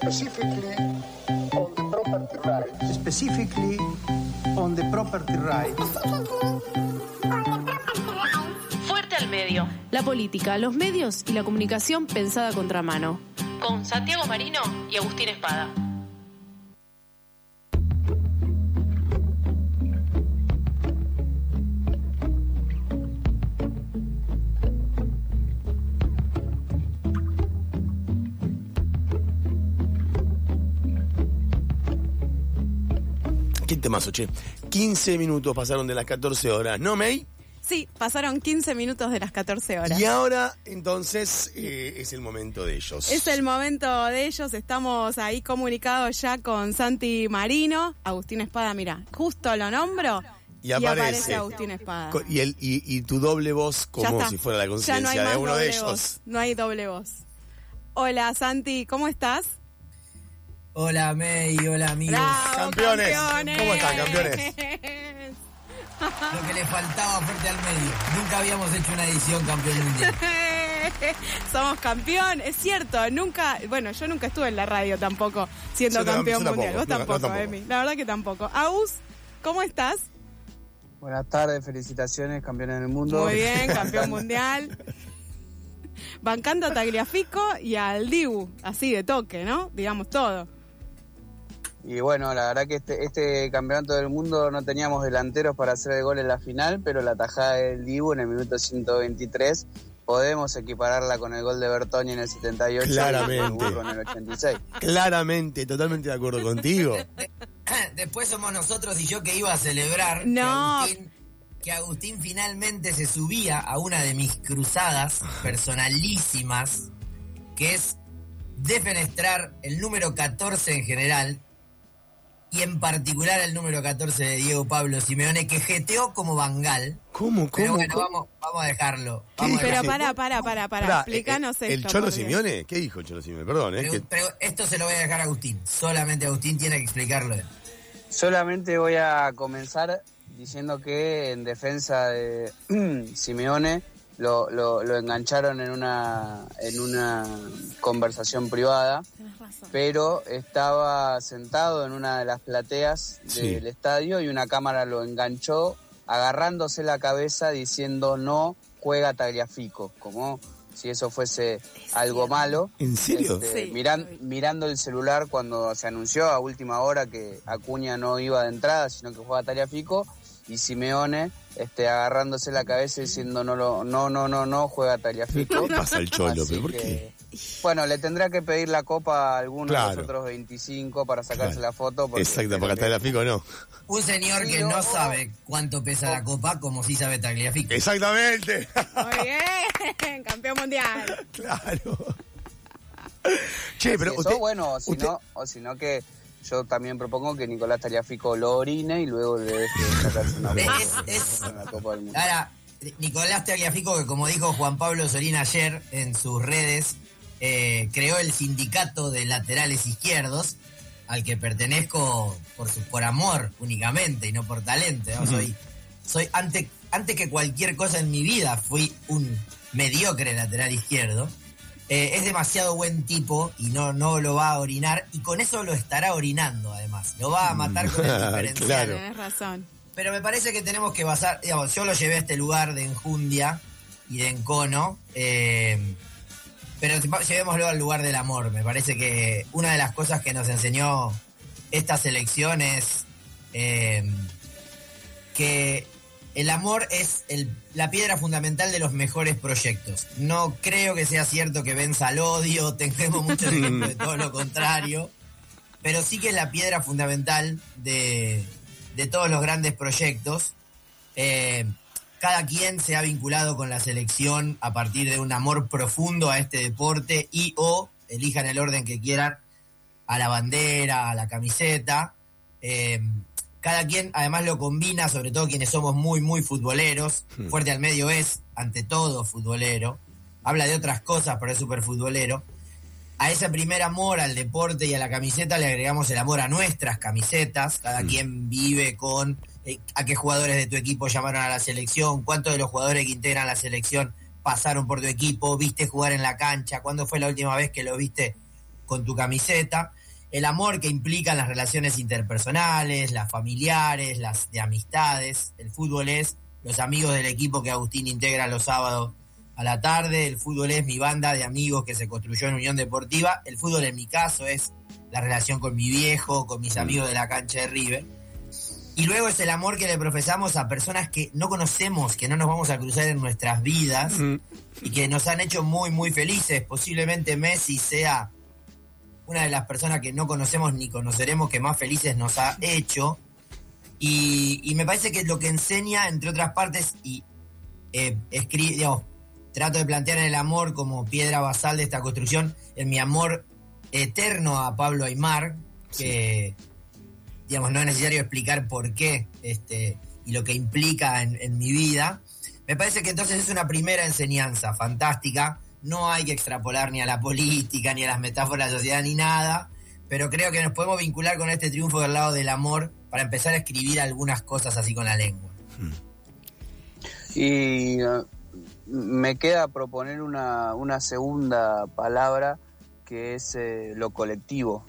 specifically on the property rights. specifically on the property rights. Fuerte al medio. La política, los medios y la comunicación pensada a contramano. Con Santiago Marino y Agustín Espada. Temazo, che? 15 minutos pasaron de las 14 horas, ¿no, May? Sí, pasaron 15 minutos de las 14 horas. Y ahora, entonces, eh, es el momento de ellos. Es el momento de ellos, estamos ahí comunicados ya con Santi Marino, Agustín Espada, mira, justo lo nombro Y aparece. Agustín Espada. Y, el, y, y tu doble voz como si fuera la no conciencia más de uno de ellos. voz, No hay doble voz. Hola Santi, ¿cómo estás? Hola May, hola amigos. Bravo, Campeones. campeones. ¿Cómo están, campeones? Lo que le faltaba fuerte al medio. Nunca habíamos hecho una edición campeón mundial. Somos campeón, es cierto, nunca, bueno, yo nunca estuve en la radio tampoco siendo Yo campeón mundial. tampoco, Vos no, no tampoco. Emi. La verdad que tampoco. Agus, ¿cómo estás? Buenas tardes, felicitaciones, campeones del mundo. Muy bien, campeón mundial. Bancando a Tagliafico y al Dibu, así de toque, ¿no? Digamos todo. Y bueno, la verdad que este, este campeonato del mundo no teníamos delanteros para hacer el gol en la final, pero la tajada del Dibu en el minuto 123 podemos equipararla con el gol de Bertoni en el 78 Claramente. y con el 86. Claramente, totalmente de acuerdo contigo. Después somos nosotros y yo que iba a celebrar No. que, Agustín, que Agustín finalmente se subía a una de mis cruzadas personalísimas, que es defenestrar el número 14 en general y en particular el número 14 de Diego Pablo Simeone, que jeteó como Bangal. ¿Cómo, Pero cómo, bueno, cómo? vamos, vamos a dejarlo. ¿Qué Vamos a Pero dejarlo. para, para, para, para, Pará, explícanos eh, ¿El esto. Cholo Simeone? ¿Qué dijo el Cholo Simeone? Perdón, ¿eh? Pero- que- pero esto se lo voy a dejar a Agustín. Solamente Agustín tiene que explicarlo. él. Solamente voy a comenzar diciendo que en defensa de Simeone lo, lo- lo engancharon en una, en una conversación privada. Razón. pero estaba sentado en una de las plateas Sí. del estadio y una cámara lo enganchó agarrándose la cabeza diciendo no juega Tagliafico, como si eso fuese algo malo. ¿En serio? Este, Sí, miran- mirando el celular cuando se anunció a última hora que Acuña no iba de entrada, sino que jugaba Tagliafico y Simeone este, agarrándose la cabeza diciendo no, lo, no, no, no, no juega Tagliafico. ¿Qué pasa al Cholo? Así ¿Pero por que, qué? Bueno, le tendrá que pedir la copa a alguno de los otros 25 para sacarse Claro. la foto. porque Exacto, creo porque que- hasta la fico no. Un señor que no, sabe cuánto pesa la copa, como sí sabe Tagliafico. Exactamente. Muy bien, campeón mundial. claro. Che, pero Si usted, eso, bueno, o si, usted- no, o si no que yo también propongo que Nicolás Taliafico lo orine y luego le deje sacarse una Copa del Mundo. Ahora, Nicolás Tagliafico, que como dijo Juan Pablo Solín ayer en sus redes, eh, creó el sindicato de laterales izquierdos, al que pertenezco por, su, por amor únicamente y no por talento. ¿no? Soy, soy antes, antes que cualquier cosa en mi vida, fui un mediocre lateral izquierdo. Eh, es demasiado buen tipo y no, no lo va a orinar y con eso lo estará orinando además. Lo va a matar con el diferencial. Claro. Razón. Pero me parece que tenemos que basar, digamos, yo lo llevé a este lugar de enjundia y de encono, eh, pero llevémoslo al lugar del amor. Me parece que una de las cosas que nos enseñó esta selección es eh, que el amor es la piedra fundamental de los mejores proyectos. No creo que sea cierto que venza al odio, tengamos muchos ejemplos de todo lo contrario, pero sí que es la piedra fundamental de, de todos los grandes proyectos. Eh, cada quien se ha vinculado con la selección a partir de un amor profundo a este deporte y o elijan el orden que quieran a la bandera, a la camiseta. Eh, cada quien además lo combina, sobre todo quienes somos muy, muy futboleros. Hmm. Fuerte al medio es, ante todo, futbolero. Habla de otras cosas, pero es súper futbolero. A ese primer amor al deporte y a la camiseta le agregamos el amor a nuestras camisetas. Cada quien vive con eh, a qué jugadores de tu equipo llamaron a la selección, cuántos de los jugadores que integran la selección pasaron por tu equipo, viste jugar en la cancha, cuándo fue la última vez que lo viste con tu camiseta, el amor que implican las relaciones interpersonales, las familiares, las de amistades. El fútbol es los amigos del equipo que Agustín integra los sábados a la tarde. El fútbol es mi banda de amigos que se construyó en Unión Deportiva. El fútbol en mi caso es la relación con mi viejo, con mis amigos de la cancha de River. Y luego es el amor que le profesamos a personas que no conocemos, que no nos vamos a cruzar en nuestras vidas y que nos han hecho muy, muy felices. Posiblemente Messi sea una de las personas que no conocemos ni conoceremos que más felices nos ha hecho. Y, me parece que lo que enseña, entre otras partes, y eh, digamos, trato de plantear el amor como piedra basal de esta construcción, en mi amor eterno a Pablo Aymar, que digamos, no es necesario explicar por qué este, y lo que implica en, en mi vida. Me parece que entonces es una primera enseñanza fantástica. No hay que extrapolar ni a la política, ni a las metáforas de la sociedad, ni nada. Pero creo que nos podemos vincular con este triunfo del lado del amor para empezar a escribir algunas cosas así con la lengua. Y uh, me queda proponer una, una segunda palabra que es eh, lo colectivo,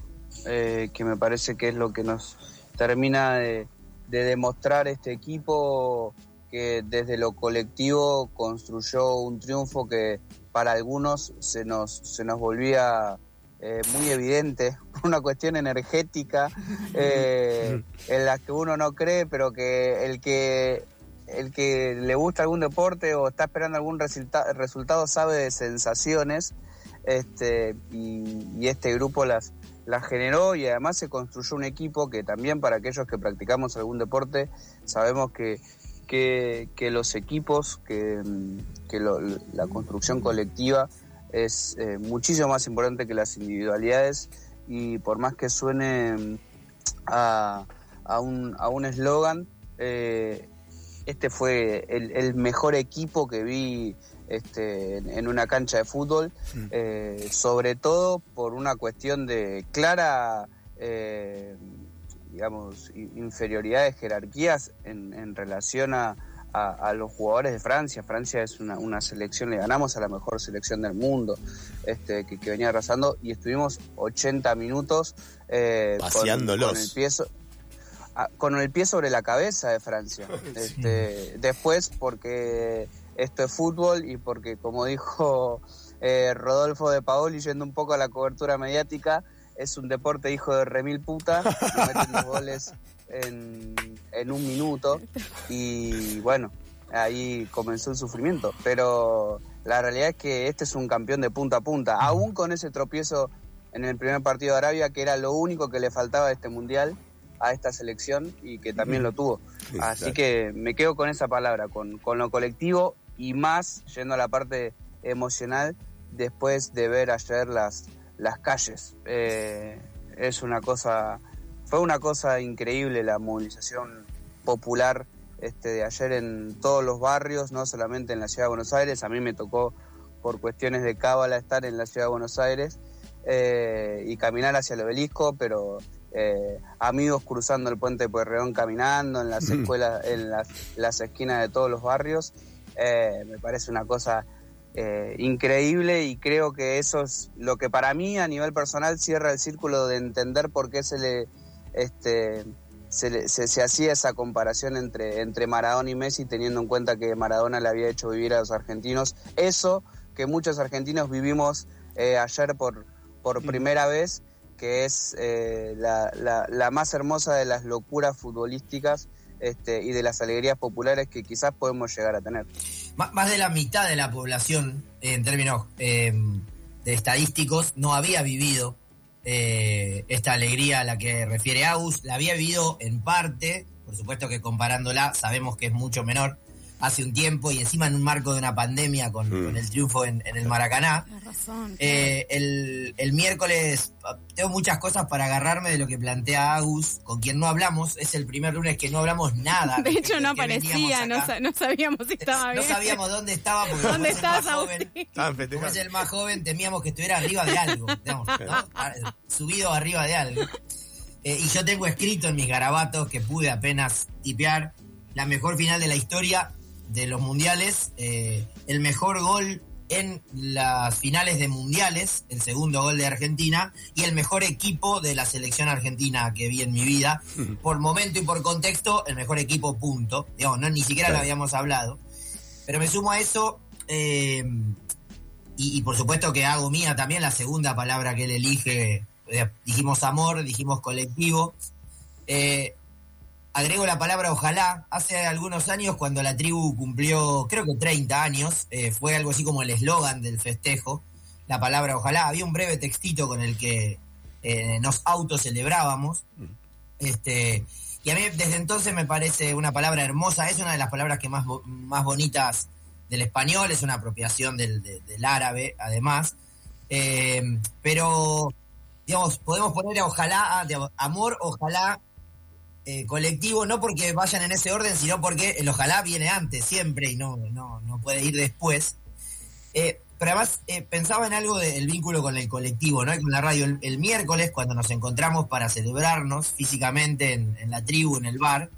eh, que me parece que es lo que nos termina de, demostrar este equipo que desde lo colectivo construyó un triunfo que para algunos se nos, se nos volvía eh, muy evidente, una cuestión energética en la que uno no cree, pero que el que el que le gusta algún deporte o está esperando algún resultado sabe de sensaciones este, y, este grupo las, las generó y además se construyó un equipo que también para aquellos que practicamos algún deporte sabemos que, que, los equipos, que, la construcción colectiva es eh, muchísimo más importante que las individualidades y por más que suene a, a un eslogan, eh, este fue el, el, mejor equipo que vi este, en, una cancha de fútbol, mm. eh, sobre todo por una cuestión de clara, eh, digamos, inferioridad de jerarquías en, relación a, los jugadores de Francia. Francia es una, selección, le ganamos a la mejor selección del mundo este, que, venía arrasando y estuvimos 80 minutos eh, Paseándolos. Con, el pie con el pie sobre la cabeza de Francia. Este, después, porque esto es fútbol y porque, como dijo eh, Rodolfo de Paoli, yendo un poco a la cobertura mediática, es un deporte hijo de remil puta, y meten los goles en, un minuto y bueno, ahí comenzó el sufrimiento. Pero la realidad es que este es un campeón de punta a punta, aún con ese tropiezo en el primer partido de Arabia, que era lo único que le faltaba a este mundial a esta selección y que también lo tuvo. Así que me quedo con esa palabra, con, con lo colectivo y más yendo a la parte emocional después de ver ayer las, las calles. Eh, es una cosa, fue una cosa increíble la movilización popular este, de ayer en todos los barrios, no solamente en la ciudad de Buenos Aires, a mí me tocó por cuestiones de cábala estar en la ciudad de Buenos Aires eh, y caminar hacia el obelisco, pero eh, amigos cruzando el puente de Pueyrredón caminando, en las escuelas, en las, las esquinas de todos los barrios. Eh, me parece una cosa eh, increíble y creo que eso es lo que para mí a nivel personal cierra el círculo de entender por qué se le este se, se, hacía esa comparación entre, entre Maradona y Messi teniendo en cuenta que Maradona le había hecho vivir a los argentinos. Eso que muchos argentinos vivimos eh, ayer por, por primera vez que es la, la, la, más hermosa de las locuras futbolísticas este, y de las alegrías populares que quizás podemos llegar a tener. Más de la mitad de la población, en términos eh, de estadísticos, no había vivido eh, esta alegría a la que refiere Agus, la había vivido en parte, por supuesto que comparándola sabemos que es mucho menor, hace un tiempo y encima en un marco de una pandemia con, mm. el triunfo en, el Maracaná. Eh, el, miércoles tengo muchas cosas para agarrarme de lo que plantea Agus, con quien no hablamos. Es el primer lunes que no hablamos nada. De hecho, no aparecía, no, sabíamos si estaba bien. No sabíamos dónde estaba. Porque ¿Dónde estás, joven, Como es el más joven, temíamos que estuviera arriba de algo. Subido arriba de algo. Eh, y yo tengo escrito en mis garabatos que pude apenas tipear la mejor final de la historia de los mundiales, eh, el mejor gol en las finales de mundiales, el segundo gol de Argentina, y el mejor equipo de la selección argentina que vi en mi vida. Por momento y por contexto, el mejor equipo, punto. Digamos, no, ni siquiera lo habíamos hablado. Pero me sumo a eso, eh, y, y por supuesto que hago mía también la segunda palabra que él elige. Eh, dijimos amor, dijimos colectivo. Eh, agrego la palabra ojalá. Hace algunos años, cuando la tribu cumplió, creo que 30 años, eh, fue algo así como el eslogan del festejo, la palabra ojalá. Había un breve textito con el que eh, nos autocelebrábamos. Este, y a mí desde entonces me parece una palabra hermosa, es una de las palabras que más, más bonitas del español, es una apropiación del, de- del árabe, además. Eh, pero, digamos, podemos poner ojalá, ah, digamos, amor, ojalá, eh, colectivo, no porque vayan en ese orden, sino porque el ojalá viene antes, siempre, y no, no, no puede ir después. Eh, pero además eh, pensaba en algo del vínculo con el colectivo, ¿no? Y Con la radio. El, el miércoles, cuando nos encontramos para celebrarnos físicamente en, en la tribu, en el bar,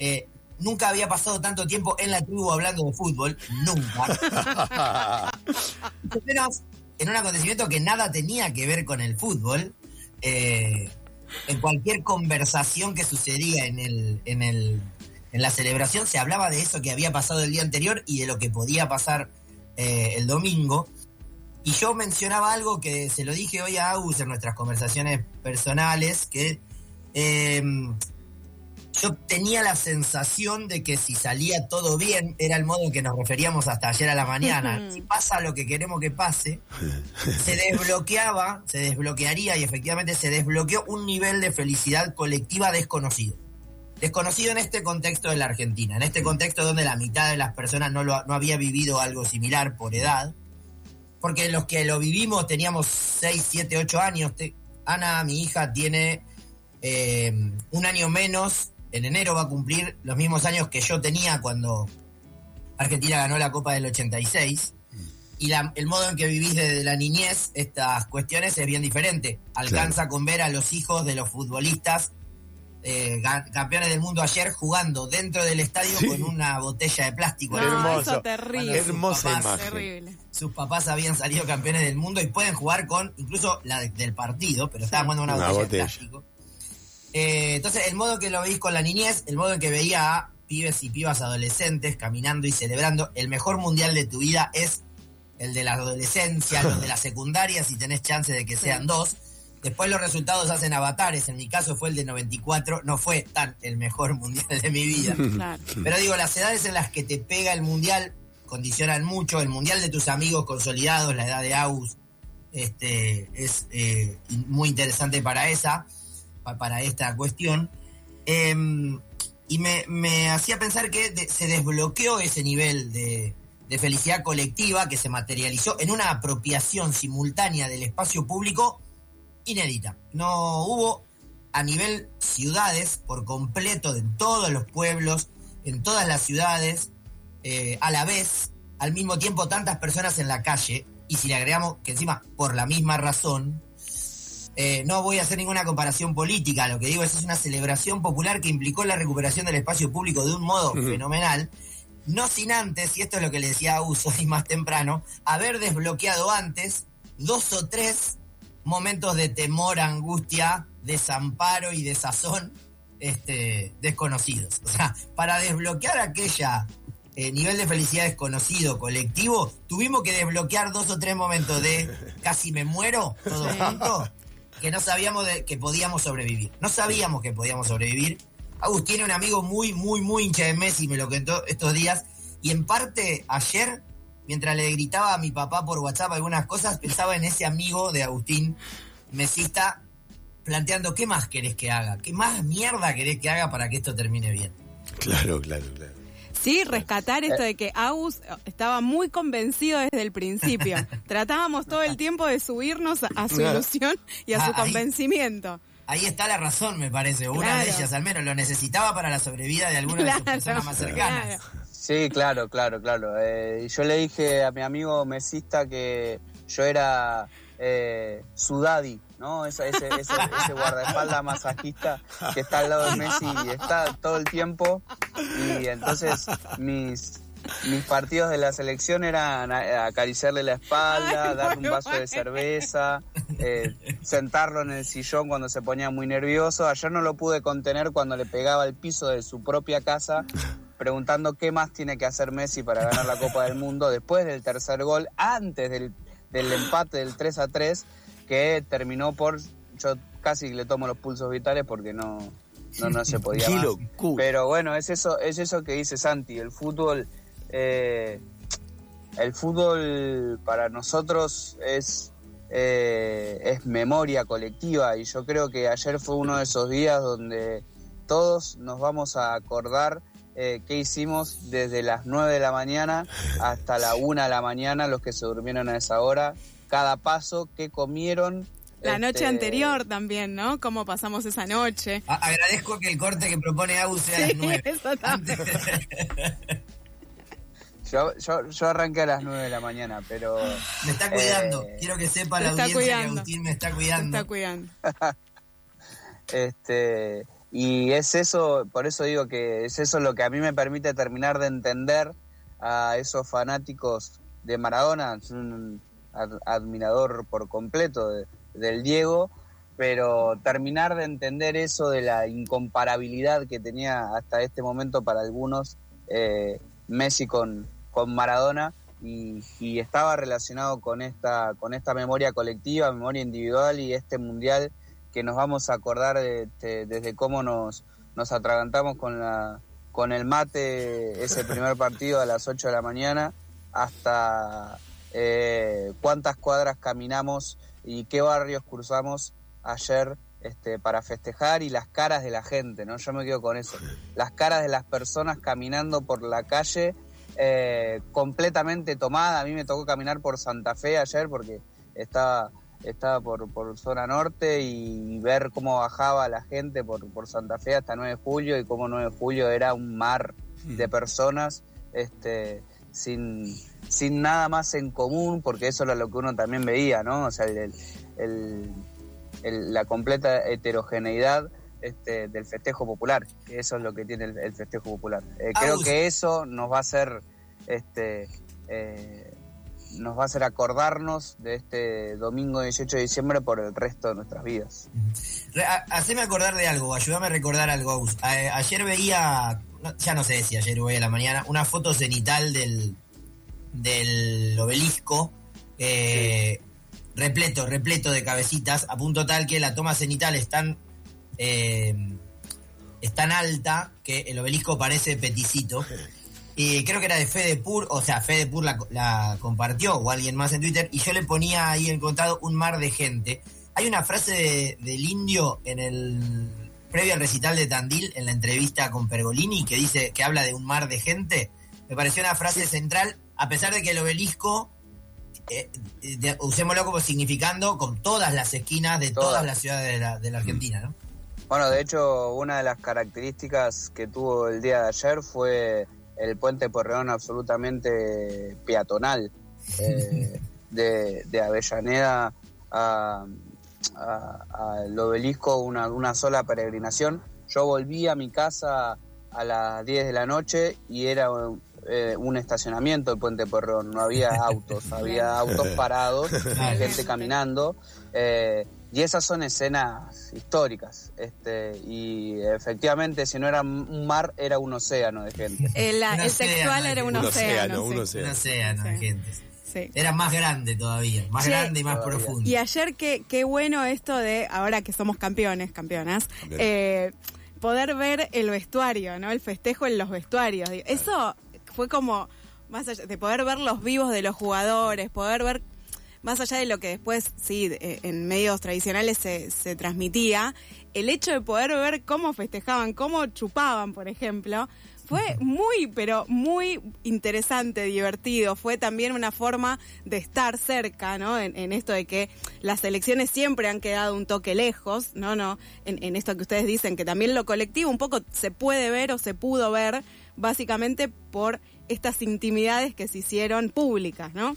eh, nunca había pasado tanto tiempo en la tribu hablando de fútbol, nunca. Menos en un acontecimiento que nada tenía que ver con el fútbol. eh, en cualquier conversación que sucedía en el, en el en la celebración se hablaba de eso que había pasado el día anterior y de lo que podía pasar eh, el domingo. Y yo mencionaba algo que se lo dije hoy a Agus en nuestras conversaciones personales, que eh, yo tenía la sensación de que si salía todo bien, era el modo en que nos referíamos hasta ayer a la mañana. Si pasa lo que queremos que pase, se desbloqueaba, se desbloquearía y efectivamente se desbloqueó un nivel de felicidad colectiva desconocido. Desconocido en este contexto de la Argentina, en este contexto donde la mitad de las personas no, lo, no había vivido algo similar por edad, porque los que lo vivimos teníamos 6, 7, 8 años. Te- Ana, mi hija, tiene eh, un año menos, en enero va a cumplir los mismos años que yo tenía cuando Argentina ganó la Copa del 86. Y la- el modo en que vivís desde la niñez estas cuestiones es bien diferente. Alcanza con ver a los hijos de los futbolistas eh, campeones del mundo ayer jugando dentro del estadio Sí. con una botella de plástico. No, Hermoso. eso terrible. Hermosa papás- imagen. Terrible. sus papás habían salido campeones del mundo y pueden jugar con incluso la de- del partido, pero estaban jugando una, Una botella, botella. de plástico. Eh, entonces, el modo que lo veis con la niñez, el modo en que veía a pibes y pibas adolescentes caminando y celebrando, el mejor mundial de tu vida es el de la adolescencia, los de la secundaria, si tenés chance de que sean dos. Después los resultados hacen avatares, en mi caso fue el de 94, no fue tan el mejor mundial de mi vida. Claro. Pero digo, las edades en las que te pega el mundial condicionan mucho. El mundial de tus amigos consolidados, la edad de Agus, este, es eh, muy interesante para esa, para esta cuestión. Em, y me, me hacía pensar que se desbloqueó ese nivel de, de felicidad colectiva que se materializó en una apropiación simultánea del espacio público inédita. No hubo a nivel ciudades por completo, en todos los pueblos, en todas las ciudades, eh, a la vez, al mismo tiempo, tantas personas en la calle, y si le agregamos que encima, por la misma razón, eh, no voy a hacer ninguna comparación política, lo que digo es, es una celebración popular que implicó la recuperación del espacio público de un modo fenomenal, no sin antes, y esto es lo que le decía a Uso y más temprano, haber desbloqueado antes dos o tres momentos de temor, angustia, desamparo y desazón este, desconocidos. O sea, para desbloquear aquella eh, nivel de felicidad desconocido colectivo, tuvimos que desbloquear dos o tres momentos de casi me muero, todos juntos, que no sabíamos que podíamos sobrevivir. No sabíamos que podíamos sobrevivir. Agus tiene un amigo muy, muy, muy hincha de Messi, me lo contó estos días, y en parte ayer, mientras le gritaba a mi papá por WhatsApp algunas cosas, pensaba en ese amigo de Agustín Mesista planteando qué más querés que haga, qué más mierda querés que haga para que esto termine bien. Claro, claro, claro. Sí, rescatar esto de que Agus estaba muy convencido desde el principio. Tratábamos todo el tiempo de subirnos a, su ilusión y a Ah, su convencimiento. Ahí está la razón, me parece. Una de ellas, al menos, lo necesitaba para la sobrevida de alguna de sus personas más cercanas. claro. Sí, claro, claro, claro. Eh, yo le dije a mi amigo mesista que yo era eh, su daddy, ¿no? Ese, ese, ese guardaespaldas masajista que está al lado de Messi y está todo el tiempo. Y entonces mis, mis partidos de la selección eran acariciarle la espalda, Ay, darle un vaso de cerveza, eh, sentarlo en el sillón cuando se ponía muy nervioso. Ayer no lo pude contener cuando le pegaba al piso de su propia casa, preguntando qué más tiene que hacer Messi para ganar la Copa del Mundo después del tercer gol, antes del, del empate del 3 a 3, que terminó por. Yo casi le tomo los pulsos vitales porque no, no, no se podía más. Pero bueno, es eso, es eso que dice Santi, el fútbol, eh, el fútbol para nosotros es, eh, es memoria colectiva y yo creo que ayer fue uno de esos días donde todos nos vamos a acordar eh, qué hicimos desde las 9 de la mañana hasta la 1 de la mañana, los que se durmieron a esa hora, cada paso, qué comieron. La noche este, anterior también, ¿no? Cómo pasamos esa noche. A- agradezco que el corte que propone Agus sea a las nueve. eso también. Yo, yo, yo arranqué a las 9 de la mañana, pero... Me está cuidando. Eh, Quiero que sepa la audiencia que. Agustín me está cuidando. está cuidando. Este, y es eso, por eso digo que es eso lo que a mí me permite terminar de entender a esos fanáticos de Maradona, un ad- admirador por completo de- del Diego, pero terminar de entender eso de la incomparabilidad que tenía hasta este momento para algunos eh, Messi con, con Maradona y, estaba relacionado con esta, con esta memoria colectiva, memoria individual y este mundial que nos vamos a acordar de- desde cómo nos, nos atragantamos con, la, con el mate ese primer partido a las 8 de la mañana hasta eh, cuántas cuadras caminamos y qué barrios cruzamos ayer este, para festejar y las caras de la gente, ¿no? Yo me quedo con eso. Las caras de las personas caminando por la calle eh, completamente tomada. A mí me tocó caminar por Santa Fe ayer porque estaba, estaba por, por zona norte y ver cómo bajaba la gente por, por Santa Fe hasta 9 de julio y cómo 9 de julio era un mar de personas este, sin, sin nada más en común, porque eso era lo que uno también veía, ¿no? O sea, el, el- el- el- la completa heterogeneidad este, del festejo popular, que eso es lo que tiene el, festejo popular. Eh, creo Agus. que eso nos va a hacer, este, eh, nos va a hacer acordarnos de este domingo 18 de diciembre por el resto de nuestras vidas. Haceme acordar de algo, ayúdame a recordar algo. A- ayer veía, no- ya no sé si ayer o hoy a la mañana, una foto cenital del, del obelisco, eh, repleto, repleto de cabecitas, a punto tal que la toma cenital es tan, eh, es tan alta que el obelisco parece peticito. Y creo que era de Fede Pur, o sea, Fede Pur la, la compartió o alguien más en Twitter, y yo le ponía ahí encontrado un mar de gente. Hay una frase de- del indio en el previo al recital de Tandil, en la entrevista con Pergolini, que dice que habla de un mar de gente. Me pareció una frase central, a pesar de que el obelisco, eh, de- usémoslo como significando con todas las esquinas de todas, Todas. las ciudades de la, de la Argentina, ¿no? Bueno, de hecho, una de las características que tuvo el día de ayer fue el puente Porreón absolutamente peatonal, eh, de, de Avellaneda a- a- al obelisco, una, una sola peregrinación. Yo volví a mi casa a las 10 de la noche y era eh, un estacionamiento el puente Porreón, no había autos, había autos parados, gente caminando. eh, y esas son escenas históricas. Este, y efectivamente, si no era un mar, era un océano de gente. El, Un el océano, textual era un un océano. océano, un sí. océano. Un océano de gente. Sí. Era más grande todavía, más grande y más Todavía. profundo. Y ayer qué, qué bueno esto de, ahora que somos campeones, campeonas, eh, poder ver el vestuario, ¿no? El festejo en los vestuarios. Eso fue como, más allá de poder ver los vivos de los jugadores, poder ver, más allá de lo que después, sí, de- en medios tradicionales se, se transmitía, el hecho de poder ver cómo festejaban, cómo chupaban, por ejemplo, fue muy, pero muy interesante, divertido. Fue también una forma de estar cerca, ¿no? En, en esto de que las elecciones siempre han quedado un toque lejos, ¿no? no en, en esto que ustedes dicen, que también lo colectivo un poco se puede ver o se pudo ver, básicamente por estas intimidades que se hicieron públicas, ¿no?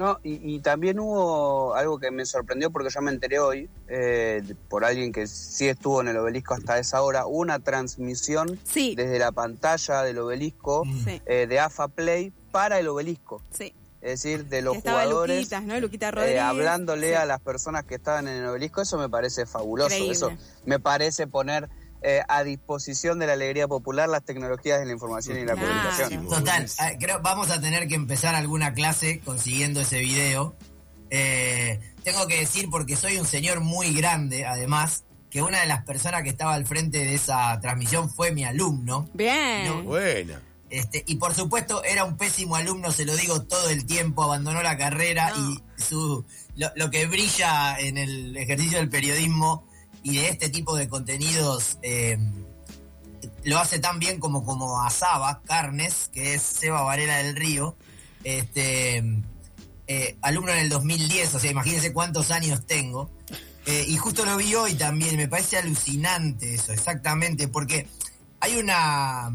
No, y, y también hubo algo que me sorprendió porque yo me enteré hoy, eh, por alguien que sí estuvo en el obelisco hasta esa hora, hubo una transmisión Sí. desde la pantalla del obelisco Sí. eh, de AFA Play para el obelisco. Sí. Es decir, de los estaba jugadores Luquitas, ¿no? Luquita eh, hablándole Sí. a las personas que estaban en el obelisco, eso me parece fabuloso. Increíble. Eso me parece poner eh, a disposición de la alegría popular las tecnologías de la información y la Claro. comunicación. Total, ah, creo vamos a tener que empezar alguna clase consiguiendo ese video. Eh, tengo que decir, porque soy un señor muy grande, además, que una de las personas que estaba al frente de esa transmisión fue mi alumno. Bien. Buena. Este, y por supuesto era un pésimo alumno, se lo digo todo el tiempo, abandonó la carrera No. y su lo, lo que brilla en el ejercicio del periodismo y de este tipo de contenidos eh, lo hace tan bien como, como Asaba Carnes, que es Seba Varela del Río, este eh, alumno en el 2010, o sea, imagínense cuántos años tengo. Eh, y justo lo vi hoy también, me parece alucinante eso, exactamente, porque hay una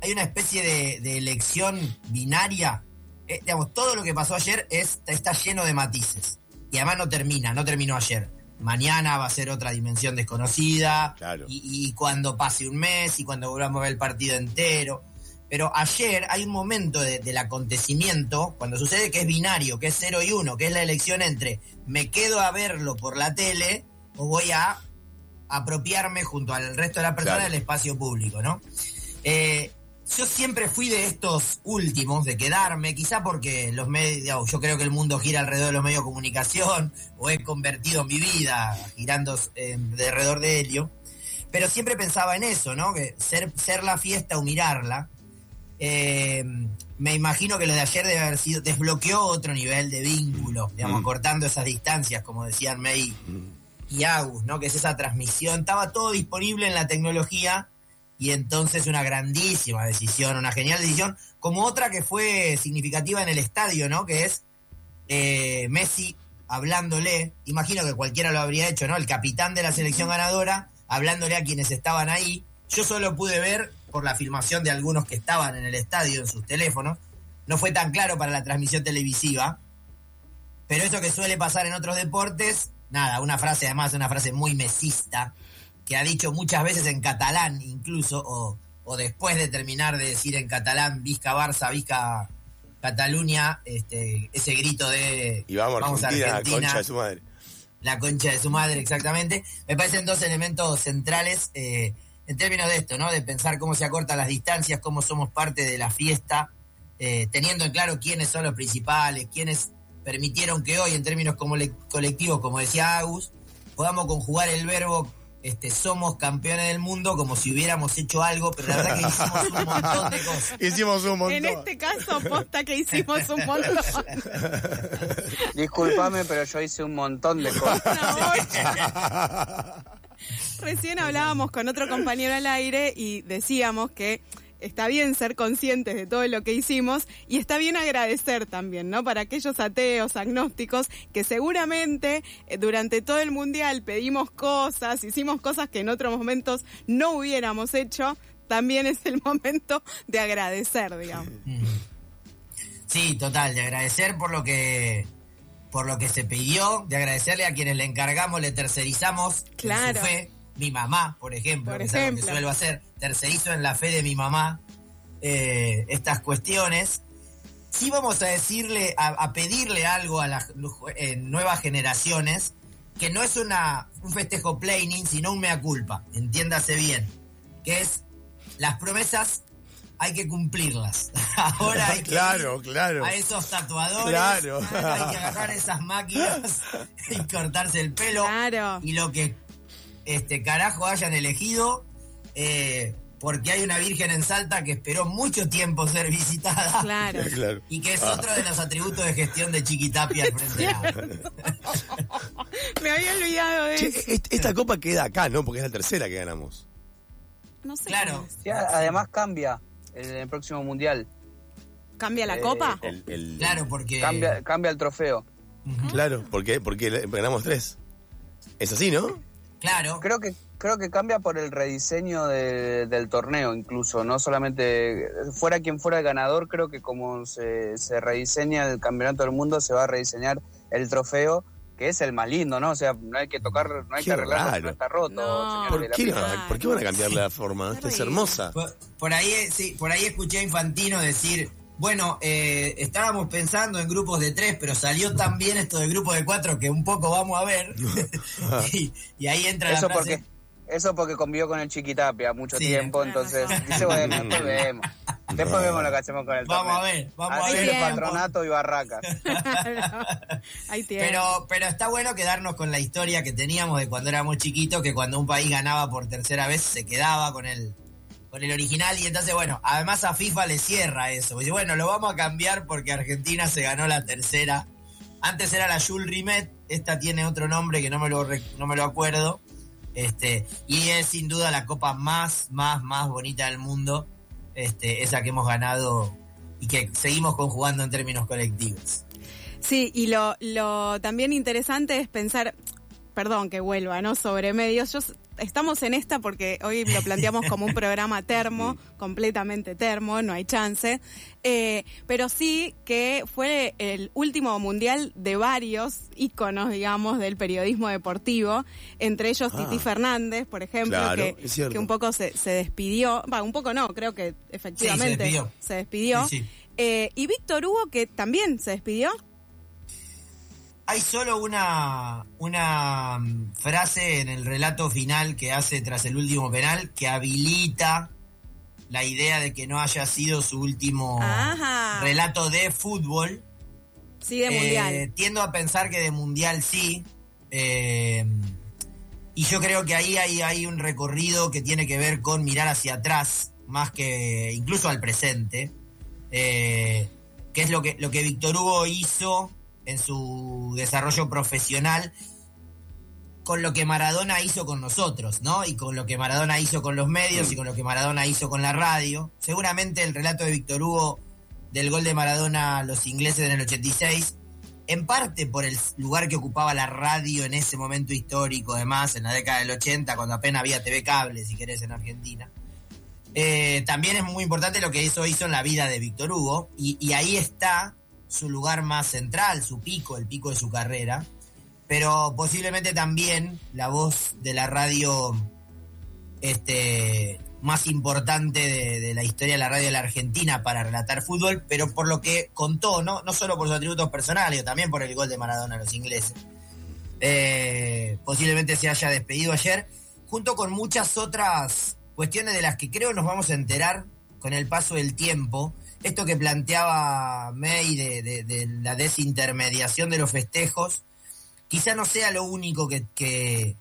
hay una especie de, elección binaria. Digamos, todo lo que pasó ayer es, está lleno de matices. Y además no termina, no terminó ayer. Mañana va a ser otra dimensión desconocida. Claro. Y, y cuando pase un mes y cuando volvamos a ver el partido entero. Pero ayer hay un momento de- del acontecimiento, cuando sucede que es binario, que es 0 y 1, que es la elección entre me quedo a verlo por la tele o voy a apropiarme junto al resto de la persona Claro. del espacio público, ¿no? Eh, yo siempre fui de estos últimos, de quedarme, quizá porque los medios, yo creo que el mundo gira alrededor de los medios de comunicación, o he convertido mi vida girando eh, de alrededor de ello, pero siempre pensaba en eso, ¿no? Que ser, ser la fiesta o mirarla. Eh, me imagino que lo de ayer debe haber sido, desbloqueó otro nivel de vínculo, digamos, Mm. cortando esas distancias, como decían May y Agus, ¿no? Que es esa transmisión. Estaba todo disponible en la tecnología y entonces una grandísima decisión, una genial decisión, como otra que fue significativa en el estadio, ¿no? Que es eh, Messi hablándole, imagino que cualquiera lo habría hecho, ¿no? El capitán de la selección ganadora hablándole a quienes estaban ahí. Yo solo pude ver por la filmación de algunos que estaban en el estadio en sus teléfonos. No fue tan claro para la transmisión televisiva, pero eso que suele pasar en otros deportes, nada, una frase además, una frase muy mesista, que ha dicho muchas veces en catalán incluso, o, o después de terminar de decir en catalán, Vizca Barça, Vizca Cataluña, este, ese grito de Y vamos, a Argentina, Argentina, concha de su madre. la concha de su madre, exactamente. Me parecen dos elementos centrales eh, en términos de esto, ¿no? De pensar cómo se acortan las distancias, cómo somos parte de la fiesta, eh, teniendo en claro quiénes son los principales, quiénes permitieron que hoy, en términos como le- colectivos, como decía Agus, podamos conjugar el verbo este, somos campeones del mundo como si hubiéramos hecho algo, pero la verdad que hicimos un montón de cosas. Hicimos un montón. En este caso, posta que hicimos un montón. Disculpame, pero yo hice un montón de cosas. Recién hablábamos con otro compañero al aire y decíamos que está bien ser conscientes de todo lo que hicimos y está bien agradecer también, ¿no? Para aquellos ateos, agnósticos, que seguramente eh, durante todo el mundial pedimos cosas, hicimos cosas que en otros momentos no hubiéramos hecho, también es el momento de agradecer, digamos. Sí, total, de agradecer por lo que por lo que se pidió, de agradecerle a quienes le encargamos, le tercerizamos en Claro. su fe, mi mamá, por ejemplo, Por que es algo que ejemplo. suelo hacer, tercerizo en la fe de mi mamá eh, estas cuestiones. Sí vamos a decirle, a, a pedirle algo a las eh, nuevas generaciones, que no es una, un festejo planning, sino un mea culpa, entiéndase bien, que es las promesas hay que cumplirlas. Ahora hay que Claro, ir claro. a esos tatuadores. Claro. Hay que agarrar esas máquinas y cortarse el pelo. Claro. Y lo que este carajo hayan elegido, eh, porque hay una virgen en Salta que esperó mucho tiempo ser visitada. Claro. Claro. Y que es otro de los atributos de gestión de Chiquitapia al frente de la- Me había olvidado de Che, eso. est- esta copa queda acá, ¿no? Porque es la tercera que ganamos. No sé. Claro. Sí, además cambia en el próximo mundial. ¿Cambia la Eh, copa? El- el- Claro, porque. Cambia, cambia el trofeo. Claro, ¿por qué? Porque le- ganamos tres. Es así, ¿no? Claro. Creo que creo que cambia por el rediseño de- del torneo incluso, no solamente fuera quien fuera el ganador, creo que como se, se rediseña el campeonato del mundo, se va a rediseñar el trofeo, que es el más lindo, ¿no? O sea, no hay que tocar, no hay Qué que arreglarlo, no está roto. No. señores ¿Por de la qué, no? ¿Por qué van a cambiar la forma? Esta es hermosa. Por, por ahí, sí, por ahí escuché a Infantino decir, bueno, eh, estábamos pensando en grupos de tres, pero salió tan bien esto de grupos de cuatro que un poco vamos a ver. y, y ahí entra Eso la frase. porque eso porque convivió con el Chiquitapia mucho Sí. tiempo, entonces dice, bueno, después vemos. Después vemos lo que hacemos con el Vamos a ver, vamos a Así ver. patronato y barracas. Ahí tiene. Pero, pero está bueno quedarnos con la historia que teníamos de cuando éramos chiquitos, que cuando un país ganaba por tercera vez se quedaba con el, con el original. Y entonces, bueno, además a FIFA le cierra eso. Dice, bueno, lo vamos a cambiar porque Argentina se ganó la tercera. Antes era la Jules Rimet, esta tiene otro nombre que no me lo, no me lo acuerdo. Este, y es sin duda la copa más, más, más bonita del mundo. Este, esa que hemos ganado y que seguimos conjugando en términos colectivos. Sí, y lo, lo también interesante es pensar, perdón que vuelva, ¿no? Sobre medios. Estamos en esta porque hoy lo planteamos como un programa termo, completamente termo, no hay chance. Eh, pero sí que fue el último mundial de varios íconos, digamos, del periodismo deportivo, entre ellos Ah. Titi Fernández, por ejemplo, Claro, que, un poco se, se despidió, va, un poco no, creo que efectivamente despidió. se despidió. Sí, sí. Eh, y Víctor Hugo, que también se despidió. Hay solo una, una mm, frase en el relato final que hace tras el último penal que habilita la idea de que no haya sido su último Ajá. relato de fútbol. Sí, de Eh, mundial. tiendo a pensar que de mundial sí. eh, y yo creo que ahí hay, hay un recorrido que tiene que ver con mirar hacia atrás, más que incluso al presente. eh, que es lo que, lo que Víctor Hugo hizo en su desarrollo profesional con lo que Maradona hizo con nosotros, ¿no? Y con lo que Maradona hizo con los medios y con lo que Maradona hizo con la radio. Seguramente el relato de Víctor Hugo del gol de Maradona a los ingleses en el 86, en parte por el lugar que ocupaba la radio en ese momento histórico, además, en la década del 80, cuando apenas había TV cable, si querés, en Argentina. Eh, también es muy importante lo que eso hizo en la vida de Víctor Hugo, y, y ahí está su lugar más central, su pico, el pico de su carrera, pero posiblemente también la voz de la radio este, más importante de, la historia de la radio de la Argentina para relatar fútbol, pero por lo que contó, no, no solo por sus atributos personales, también por el gol de Maradona a los ingleses. Eh, posiblemente se haya despedido ayer, junto con muchas otras cuestiones de las que creo nos vamos a enterar con el paso del tiempo. Esto que planteaba May de, de- la desintermediación de los festejos, quizá no sea lo único que, que,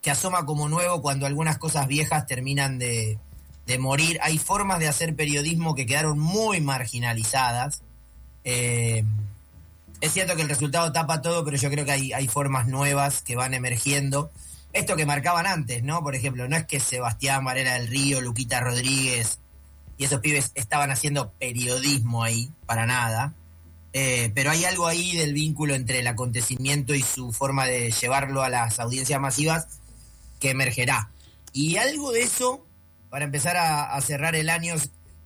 que asoma como nuevo cuando algunas cosas viejas terminan de, de morir. Hay formas de hacer periodismo que quedaron muy marginalizadas. Eh, es cierto que el resultado tapa todo, pero yo creo que hay, hay formas nuevas que van emergiendo. Esto que marcaban antes, ¿no? Por ejemplo, no es que Sebastián Varela del Río, Luquita Rodríguez y esos pibes estaban haciendo periodismo ahí, para nada. Eh, pero hay algo ahí del vínculo entre el acontecimiento y su forma de llevarlo a las audiencias masivas que emergerá. Y algo de eso, para empezar a, cerrar el año,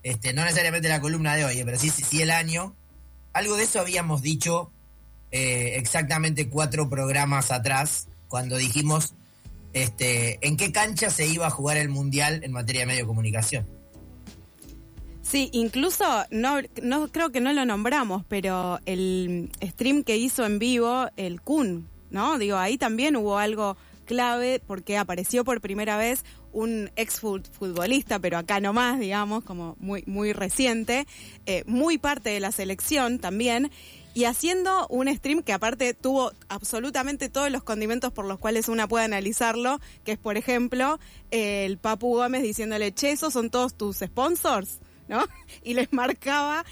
este, no necesariamente la columna de hoy, eh, pero sí, el año, algo de eso habíamos dicho eh, exactamente cuatro programas atrás, cuando dijimos este, en qué cancha se iba a jugar el Mundial en materia de medio comunicación. Sí, incluso no, no creo que no lo nombramos, pero el stream que hizo en vivo el Kun, ¿no? Digo, ahí también hubo algo clave porque apareció por primera vez un ex fut- futbolista, pero acá nomás, digamos, como muy, muy reciente, eh, muy parte de la selección también, y haciendo un stream que aparte tuvo absolutamente todos los condimentos por los cuales una puede analizarlo, que es, por ejemplo, el Papu Gómez diciéndole, che, esos son todos tus sponsors, Y les marcaba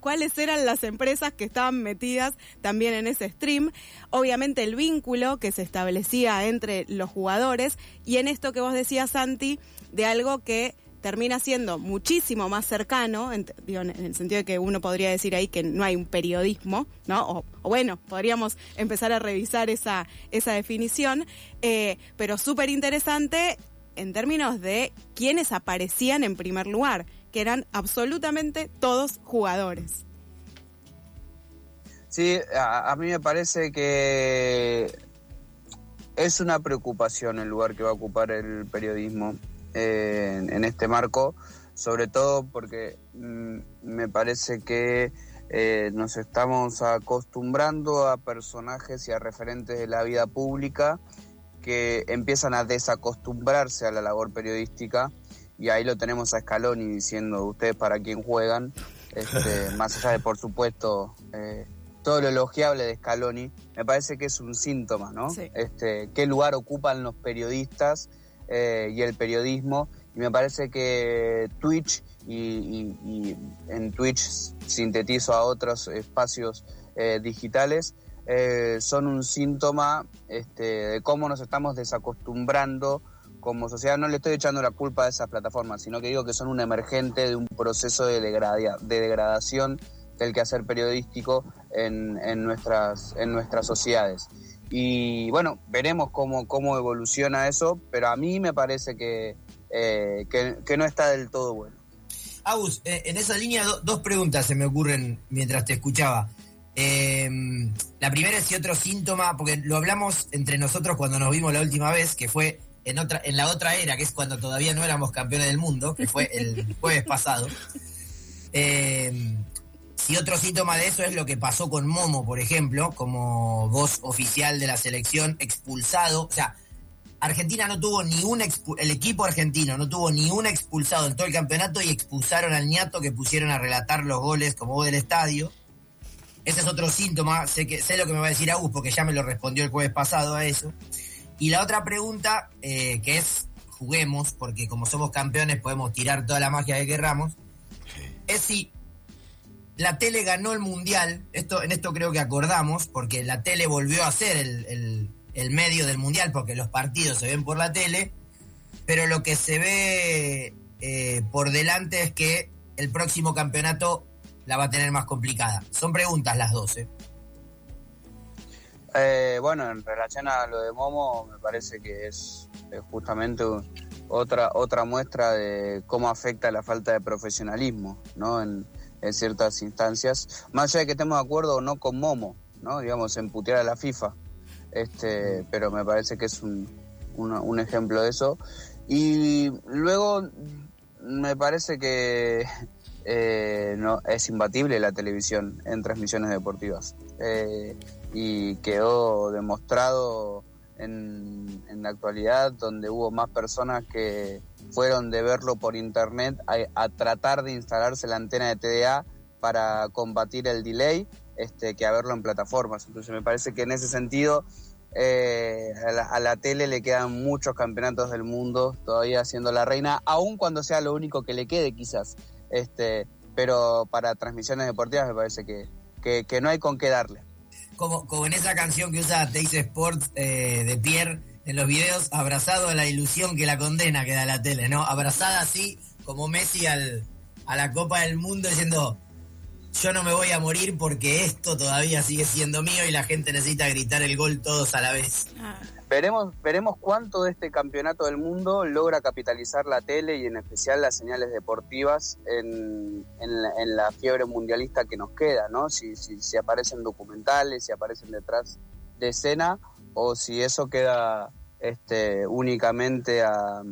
cuáles eran las empresas que estaban metidas también en ese stream. Obviamente el vínculo que se establecía entre los jugadores y en esto que vos decías, Santi, de algo que termina siendo muchísimo más cercano, en, en, el sentido de que uno podría decir ahí que no hay un periodismo, ¿no? O, bueno, podríamos empezar a revisar esa, esa definición, eh, pero súper interesante en términos de quiénes aparecían en primer lugar, que eran absolutamente todos jugadores. Sí, a, mí me parece que es una preocupación el lugar que va a ocupar el periodismo eh, en, este marco, sobre todo porque mm, me parece que eh, nos estamos acostumbrando a personajes y a referentes de la vida pública que empiezan a desacostumbrarse a la labor periodística y ahí lo tenemos a Scaloni diciendo ustedes para quién juegan, este, más allá de por supuesto eh, todo lo elogiable de Scaloni, me parece que es un síntoma, ¿no? Este, qué lugar ocupan los periodistas eh, y el periodismo. Y me parece que Twitch, y, en Twitch sintetizo a otros espacios eh, digitales, eh, son un síntoma este, de cómo nos estamos desacostumbrando como sociedad. No le estoy echando la culpa a esas plataformas, sino que digo que son un emergente de un proceso de, de degradación del quehacer periodístico en, en, nuestras, en nuestras sociedades. Y bueno, veremos cómo, cómo evoluciona eso, pero a mí me parece que, eh, que, no está del todo bueno. Agus, eh, en esa línea dos preguntas se me ocurren mientras te escuchaba. Em, la primera es si otro síntoma, porque lo hablamos entre nosotros cuando nos vimos la última vez, que fue en, otra, en la otra era, que es cuando todavía no éramos campeones del mundo, que fue el jueves pasado. Eh, y otro síntoma de eso es lo que pasó con Momo, por ejemplo, como voz oficial de la selección expulsado. O sea, Argentina no tuvo ni un el equipo argentino no tuvo ni un expulsado en todo el campeonato y expulsaron al ñato que pusieron a relatar los goles como voz del estadio. Ese es otro síntoma, sé que sé lo que me va a decir Agus porque ya me lo respondió el jueves pasado a eso. Y la otra pregunta, eh, que es juguemos, porque como somos campeones podemos tirar toda la magia que querramos, es si la tele ganó el mundial, esto, en esto creo que acordamos, porque la tele volvió a ser el, medio del mundial, porque los partidos se ven por la tele, pero lo que se ve eh, por delante es que el próximo campeonato la va a tener más complicada. Son preguntas las dos. ¿Eh? Bueno, en relación a lo de Momo, me parece que es, justamente otra, otra muestra de cómo afecta la falta de profesionalismo ¿no? en, en ciertas instancias, más allá de que estemos de acuerdo o no con Momo, ¿no? digamos, en putear a la FIFA, este, pero me parece que es un, un ejemplo de eso. Y luego me parece que eh, no, es imbatible la televisión en transmisiones deportivas. Eh, y quedó demostrado en, en, la actualidad, donde hubo más personas que fueron de verlo por internet a, tratar de instalarse la antena de TDA para combatir el delay este, que a verlo en plataformas. Entonces me parece que en ese sentido eh, a, la, tele le quedan muchos campeonatos del mundo todavía siendo la reina, aun cuando sea lo único que le quede quizás. Este, pero para transmisiones deportivas me parece que, que, no hay con qué darle. Como, como en esa canción que usa Teis Sports eh, de Pierre, en los videos abrazado a la ilusión que la condena que da la tele, ¿no? Abrazada así como Messi al, a la Copa del Mundo diciendo, yo no me voy a morir porque esto todavía sigue siendo mío y la gente necesita gritar el gol todos a la vez. Veremos, veremos cuánto de este campeonato del mundo logra capitalizar la tele y en especial las señales deportivas en, la, fiebre mundialista que nos queda, ¿no? Si, si, si aparecen documentales, si aparecen detrás de escena o si eso queda este, únicamente a,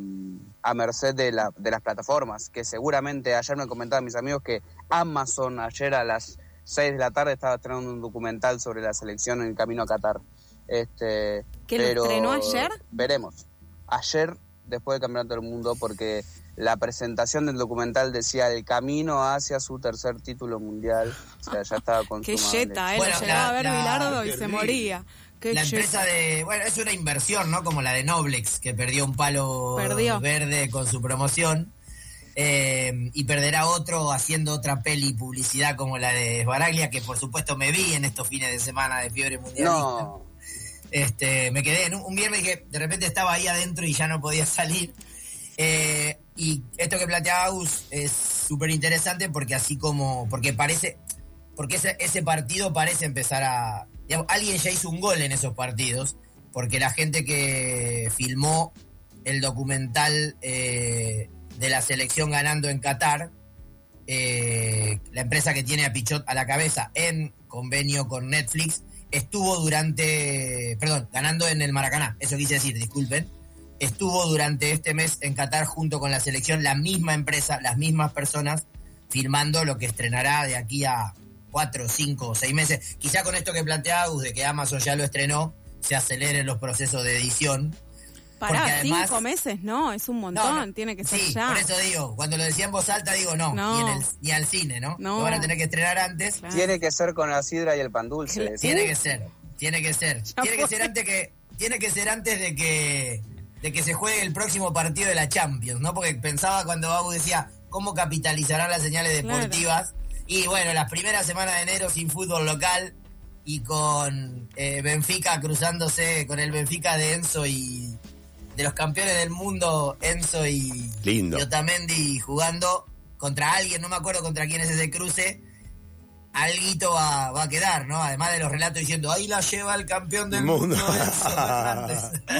merced de, de las plataformas, que seguramente ayer me comentaban mis amigos que Amazon ayer a las 6 de la tarde estaba estrenando un documental sobre la selección en el camino a Qatar. Este, ¿Que lo estrenó ayer? Veremos. Ayer, después del Campeonato del Mundo, porque la presentación del documental decía el camino hacia su tercer título mundial. O sea, ya estaba con Qué yeta, él bueno, llegaba a ver Bilardo y se moría la empresa de. Bueno, es una inversión, ¿no? Como la de Noblex, que perdió un palo verde con su promoción. Eh, y perderá otro haciendo otra peli publicidad como la de Baraglia, que por supuesto me vi en estos fines de semana de fiebre mundialista. Este, me quedé en un, viernes que de repente estaba ahí adentro y ya no podía salir. Eh, y esto que planteaba Agus es súper interesante porque así como, porque parece, porque ese, partido parece empezar a, alguien ya hizo un gol en esos partidos, porque la gente que filmó el documental eh, de la selección ganando en Qatar, eh, la empresa que tiene a Pichot a la cabeza en convenio con Netflix, estuvo durante, perdón, ganando en el Maracaná, eso quise decir, disculpen, estuvo durante este mes en Qatar junto con la selección, la misma empresa, las mismas personas, filmando lo que estrenará de aquí a cuatro, cinco seis meses. Quizá con esto que plantea Agus de que Amazon ya lo estrenó, se aceleren los procesos de edición. Para Porque además- cinco meses, no, es un montón, No, no. tiene que ser sí, ya. por eso digo, cuando lo decía en voz alta digo no, No. Ni, en el- ni al cine, ¿no? No. Lo van a tener que estrenar antes. Claro. Tiene que ser con la sidra y el pan dulce. Tiene que ser, tiene que ser. Ya tiene que ser antes que, tiene que ser antes de que de que se juegue el próximo partido de la Champions, ¿no? Porque pensaba cuando Babu decía cómo capitalizarán las señales Claro. deportivas. Y bueno, las primeras semanas de enero sin fútbol local y con eh, Benfica cruzándose, con el Benfica de Enzo y de los campeones del mundo, Enzo y, Lindo. y Otamendi jugando contra alguien, no me acuerdo contra quién es ese cruce, alguito va, va a quedar, ¿no? Además de los relatos diciendo, ahí la lleva el campeón del Mundo.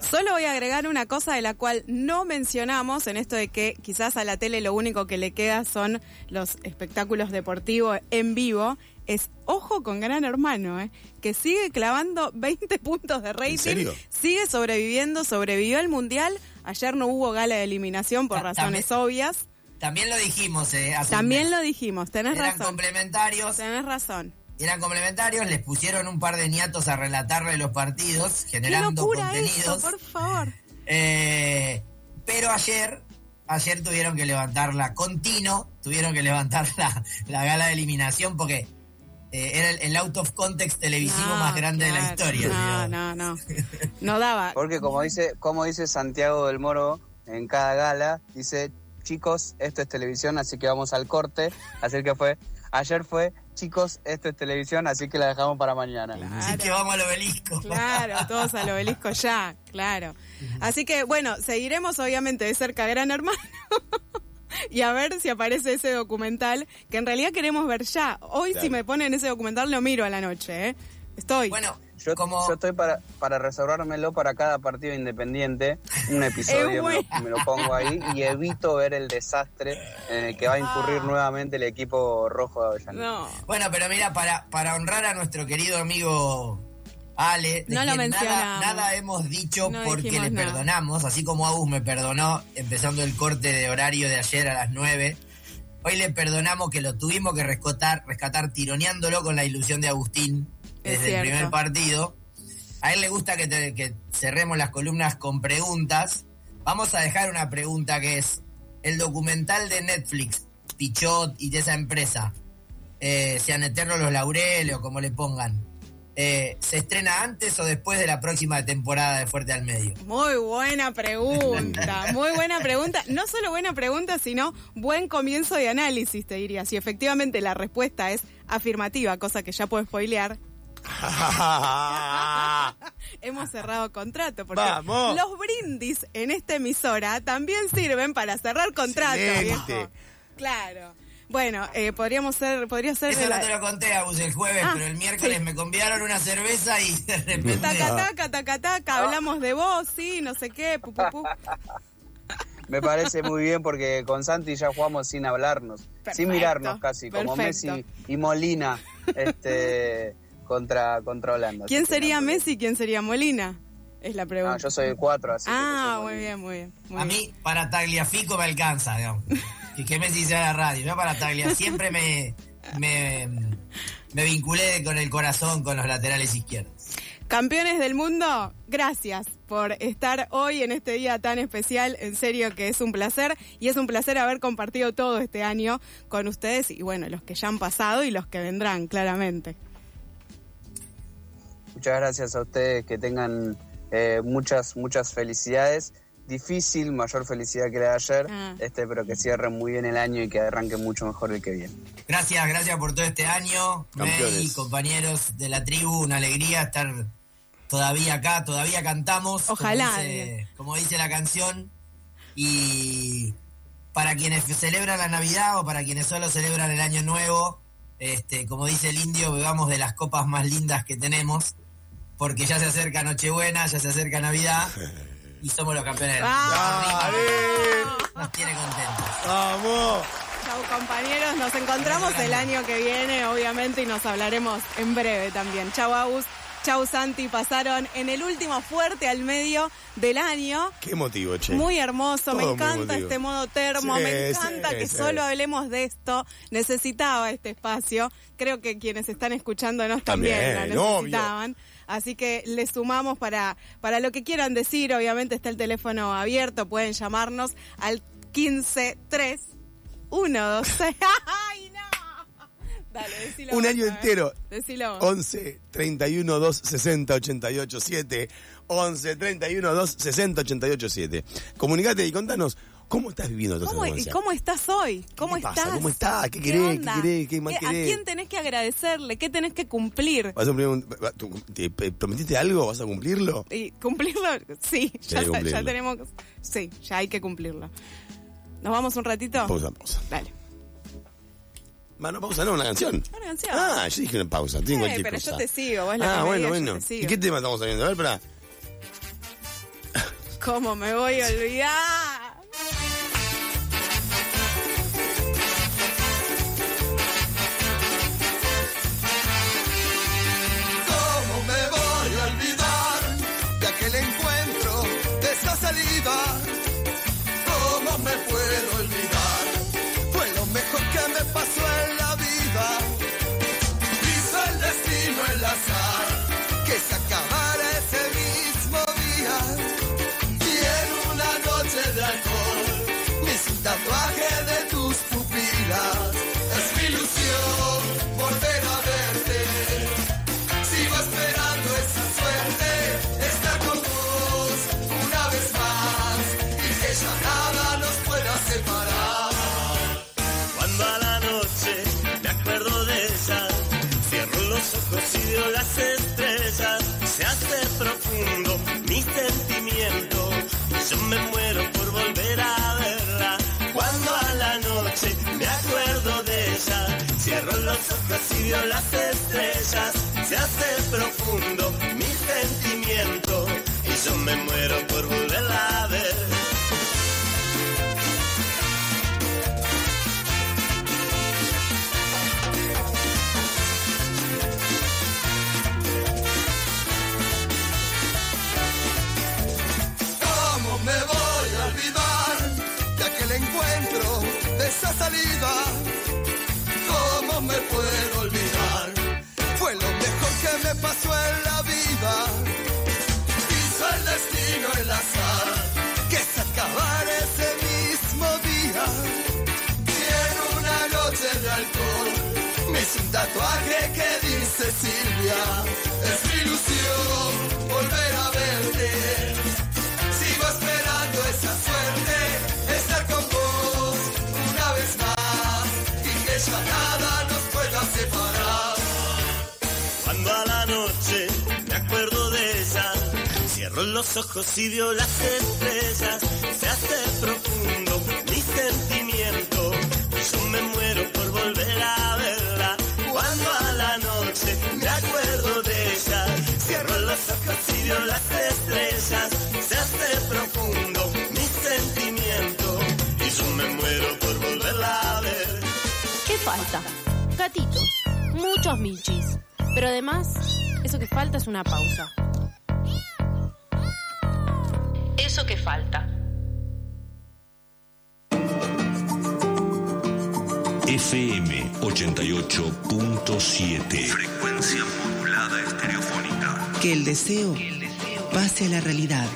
Solo voy a agregar una cosa de la cual no mencionamos en esto de que quizás a la tele lo único que le queda son los espectáculos deportivos en vivo. Es ojo con Gran Hermano, ¿eh? que sigue clavando 20 puntos de rating. serio? Sigue sobreviviendo, sobrevivió al Mundial. Ayer no hubo gala de eliminación por razones obvias. También lo dijimos, eh, hace También lo dijimos, tenés Eran razón. complementarios, Tenés razón. eran complementarios, les pusieron un par de niatos a relatarle los partidos, ¡Qué generando locura eso, contenidos. por favor! Eh, pero ayer, ayer tuvieron que levantarla con Tino, tuvieron que levantar la, la gala de eliminación porque eh, era el, el out of context televisivo No, más grande de la historia. No, digamos. no, no. No daba. Porque como dice, como dice Santiago del Moro en cada gala, dice, chicos, esto es televisión, así que vamos al corte. Así que fue, ayer fue, chicos, esto es televisión, así que la dejamos para mañana. Así que vamos al obelisco. Claro, todos al obelisco ya, claro. Así que bueno, seguiremos obviamente de cerca Gran Hermano y a ver si aparece ese documental que en realidad queremos ver ya. Hoy si me ponen ese documental lo miro a la noche, ¿eh? Estoy. Bueno, Yo, como yo estoy para, para reservármelo para cada partido independiente, un episodio me, lo, me lo pongo ahí y evito ver el desastre en el que va a incurrir Ah. nuevamente el equipo rojo de Avellaneda. no. Bueno, pero mira, para, para honrar a nuestro querido amigo Ale, de No lo quien nada, hemos dicho No porque le nada. perdonamos, así como Agus me perdonó empezando el corte de horario de ayer a las 9. Hoy le perdonamos que lo tuvimos que rescatar, rescatar tironeándolo con la ilusión de Agustín Es desde el primer partido. A él le gusta que, te- que cerremos las columnas con preguntas. Vamos a dejar una pregunta que es, el documental de Netflix, Pichot y de esa empresa, eh, sean eternos los laureles o como le pongan, eh, ¿se estrena antes o después de la próxima temporada de Fuerte al Medio? Muy buena pregunta, muy buena pregunta. No solo buena pregunta, sino buen comienzo de análisis, te diría. Si efectivamente la respuesta es afirmativa, cosa que ya puedo spoilear, hemos cerrado contrato. Porque ¡Vamos! los brindis en esta emisora también sirven para cerrar contrato, viejo. Claro. Bueno, eh, podríamos ser, podría ser... Eso no te lo conté, Agus, el jueves, Ah, pero el miércoles sí. me convidaron una cerveza y de repente... Taca, taca, taca, taca, hablamos de vos, sí, no sé qué, pu, pu, pu. Me parece muy bien porque con Santi ya jugamos sin hablarnos, Perfecto, sin mirarnos casi, como perfecto. Messi y Molina este, contra, contra Holanda. ¿Quién sería no, Messi y quién sería Molina? Es la pregunta. Ah, yo soy el 4, así Ah, muy bien, muy bien. muy A bien. mí, para Tagliafico me alcanza, digamos. Que, que Messi sea la radio. Yo para Taglia siempre me, me, me vinculé con el corazón con los laterales izquierdos. Campeones del mundo, gracias por estar hoy en este día tan especial. En serio que es un placer y es un placer haber compartido todo este año con ustedes y bueno, los que ya han pasado y los que vendrán, claramente. Muchas gracias a ustedes, que tengan eh, muchas, muchas felicidades. Difícil, mayor felicidad que la de ayer, Ah. este, pero que cierren muy bien el año y que arranquen mucho mejor el que viene. Gracias, gracias por todo este año. May, compañeros de la tribu, una alegría estar todavía acá, todavía cantamos. Ojalá, Como dice, como dice la canción, Y para quienes celebran la Navidad o para quienes solo celebran el Año Nuevo, este, como dice el indio, bebamos de las copas más lindas que tenemos, porque ya se acerca Nochebuena, ya se acerca Navidad y somos los campeones del mundo. Ah. Nos tiene contentos. ¡Vamos! Chau compañeros, nos encontramos el año que viene, obviamente, y nos hablaremos en breve también. Chau Agus, chau Santi, pasaron en el último fuerte al medio del año. Qué motivo, che. Muy hermoso, Todo me encanta este modo termo, Sí, me encanta sí, que sí. solo hablemos de esto. Necesitaba este espacio. Creo que quienes están escuchándonos también, También, lo obvio. Así que le sumamos para, para lo que quieran decir. Obviamente está el teléfono abierto, pueden llamarnos al 153 126. ¡Ay, no! Dale, decilo. Un vos, año entero. Decilo. vos. 11 31 2 60 88 7. 11 31 2 60 88 7. Comunicate y contanos cómo estás viviendo toda ¿Cómo, esta ¿Y cómo estás hoy? ¿Cómo pasa? estás? ¿Cómo estás? ¿Qué querés? ¿Qué onda? querés? ¿Qué más ¿A querés? quién tenés que agradecerle? ¿Qué tenés que cumplir? ¿Vas a cumplir un- va- tú- ¿Te te prometiste algo? ¿Vas a cumplirlo? ¿Y cumplirlo? Sí, ya, que cumplirlo. ya tenemos. Sí, ya hay que cumplirlo. ¿Nos vamos un ratito? Pausa, pausa. Dale. Bueno, pausa, no, una canción. Una canción. Ah, yo dije una pausa, Eh, cualquier pero cosa. yo te sigo, vos la Ah, bueno, bueno. ¿Y qué tema estamos saliendo? A ver, para. ¿Cómo me voy a olvidar? Yeah. Yo me muero por volver a verla. Cuando a la noche me acuerdo de ella, cierro los ojos y veo las estrellas. Se hace profundo mi sentimiento. Y yo me muero por volverla a ver. Esa salida? ¿Cómo me puedo olvidar? Fue lo mejor que me pasó en la vida. Hizo el destino el azar, que se acabara ese mismo día. Y en una noche de alcohol, me hice un tatuaje que dice Silvia. Es mi ilusión volver a verte. Cuando a la noche me acuerdo de ella, cierro los ojos y veo las estrellas. Se hace profundo mi sentimiento. Yo me muero por volver a verla. Cuando a la noche me acuerdo de ella, cierro los ojos y veo las estrellas. Se hace profundo mi sentimiento. Y yo me muero por volverla a ver. ¿Qué falta? Gatitos, muchos michis. Pero además, eso que falta es una pausa. Eso que falta. FM 88.7. Frecuencia modulada estereofónica. Que el deseo pase a la realidad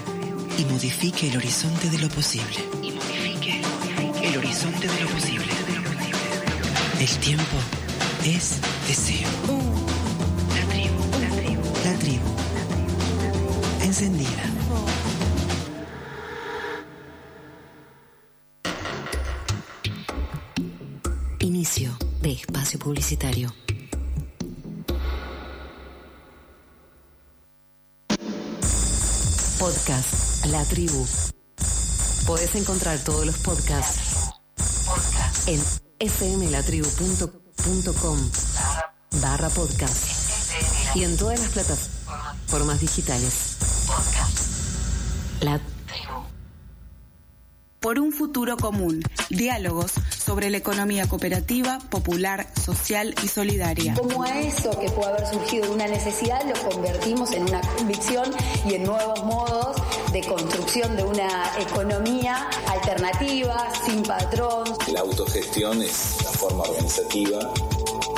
y modifique el horizonte de lo posible. Y modifique el horizonte de lo posible. El tiempo es deseo. La tribu, la tribu. La tribu. Encendida. Inicio de espacio publicitario. Podcast La Tribu. Podés encontrar todos los podcasts en fmlatribu.com barra podcast y en todas las plataformas digitales. La por un futuro común. Diálogos sobre la economía cooperativa, popular, social y solidaria. Como a eso que puede haber surgido de una necesidad lo convertimos en una convicción y en nuevos modos de construcción de una economía alternativa, sin patrón. La autogestión es la forma organizativa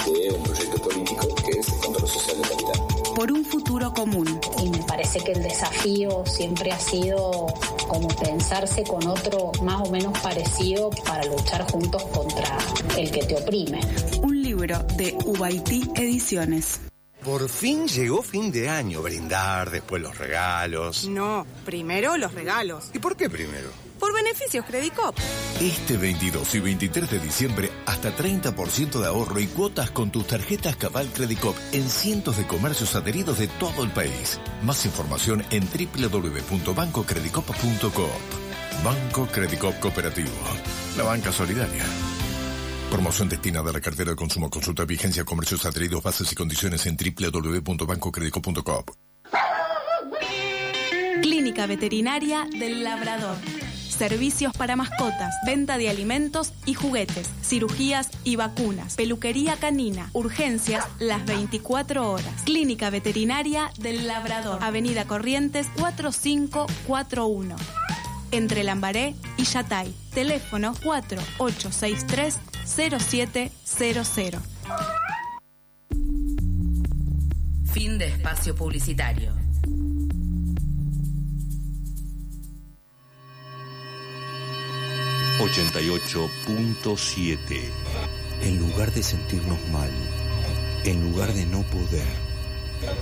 de un proyecto político que es el control social del capital. Por un futuro común. Y me parece que el desafío siempre ha sido como pensarse con otro más o menos parecido para luchar juntos contra el que te oprime. Un libro de Ubaití Ediciones. Por fin llegó fin de año, brindar, después los regalos. No, primero los regalos. ¿Y por qué primero? Beneficios Credicop. Este 22 y 23 de diciembre, hasta 30% de ahorro y cuotas con tus tarjetas Cabal Credicop en cientos de comercios adheridos de todo el país. Más información en www.bancocredicop.coop. Banco Credicop Cooperativo. La banca solidaria. Promoción destinada a la cartera de consumo. Consulta vigencia, comercios adheridos, bases y condiciones en www.bancocredico.coop. Clínica Veterinaria del Labrador. Servicios para mascotas, venta de alimentos y juguetes, cirugías y vacunas, peluquería canina, urgencias las 24 horas. Clínica Veterinaria del Labrador, Avenida Corrientes 4541. Entre Lambaré y Yatay. Teléfono 4863-0700. Fin de espacio publicitario. ...88.7... En lugar de sentirnos mal, en lugar de no poder,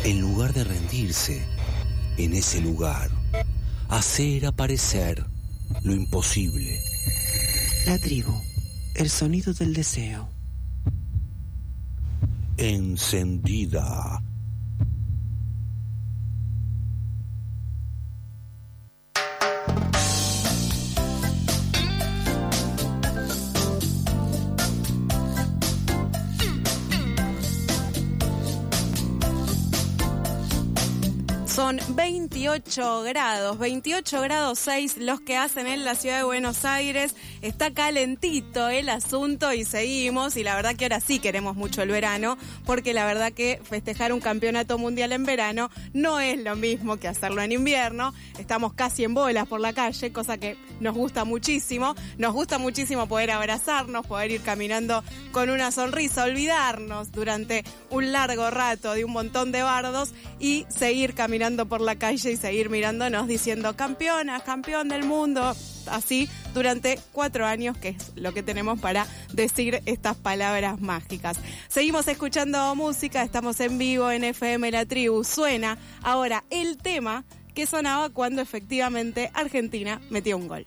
en lugar de rendirse, en ese lugar, hacer aparecer lo imposible. La tribu, el sonido del deseo. Encendida. 28 grados, 28 grados 6 los que hacen en la ciudad de Buenos Aires. Está calentito el asunto y seguimos. Y la verdad que ahora sí queremos mucho el verano, porque la verdad que festejar un campeonato mundial en verano no es lo mismo que hacerlo en invierno. Estamos casi en bolas por la calle, cosa que nos gusta muchísimo. Nos gusta muchísimo poder abrazarnos, poder ir caminando con una sonrisa, olvidarnos durante un largo rato de un montón de bardos y seguir caminando por la calle y seguir mirándonos diciendo campeona, campeón del mundo. Así durante cuatro años, que es lo que tenemos para decir estas palabras mágicas. Seguimos escuchando música, estamos en vivo en FM La Tribu. Suena ahora el tema que sonaba cuando efectivamente Argentina metió un gol.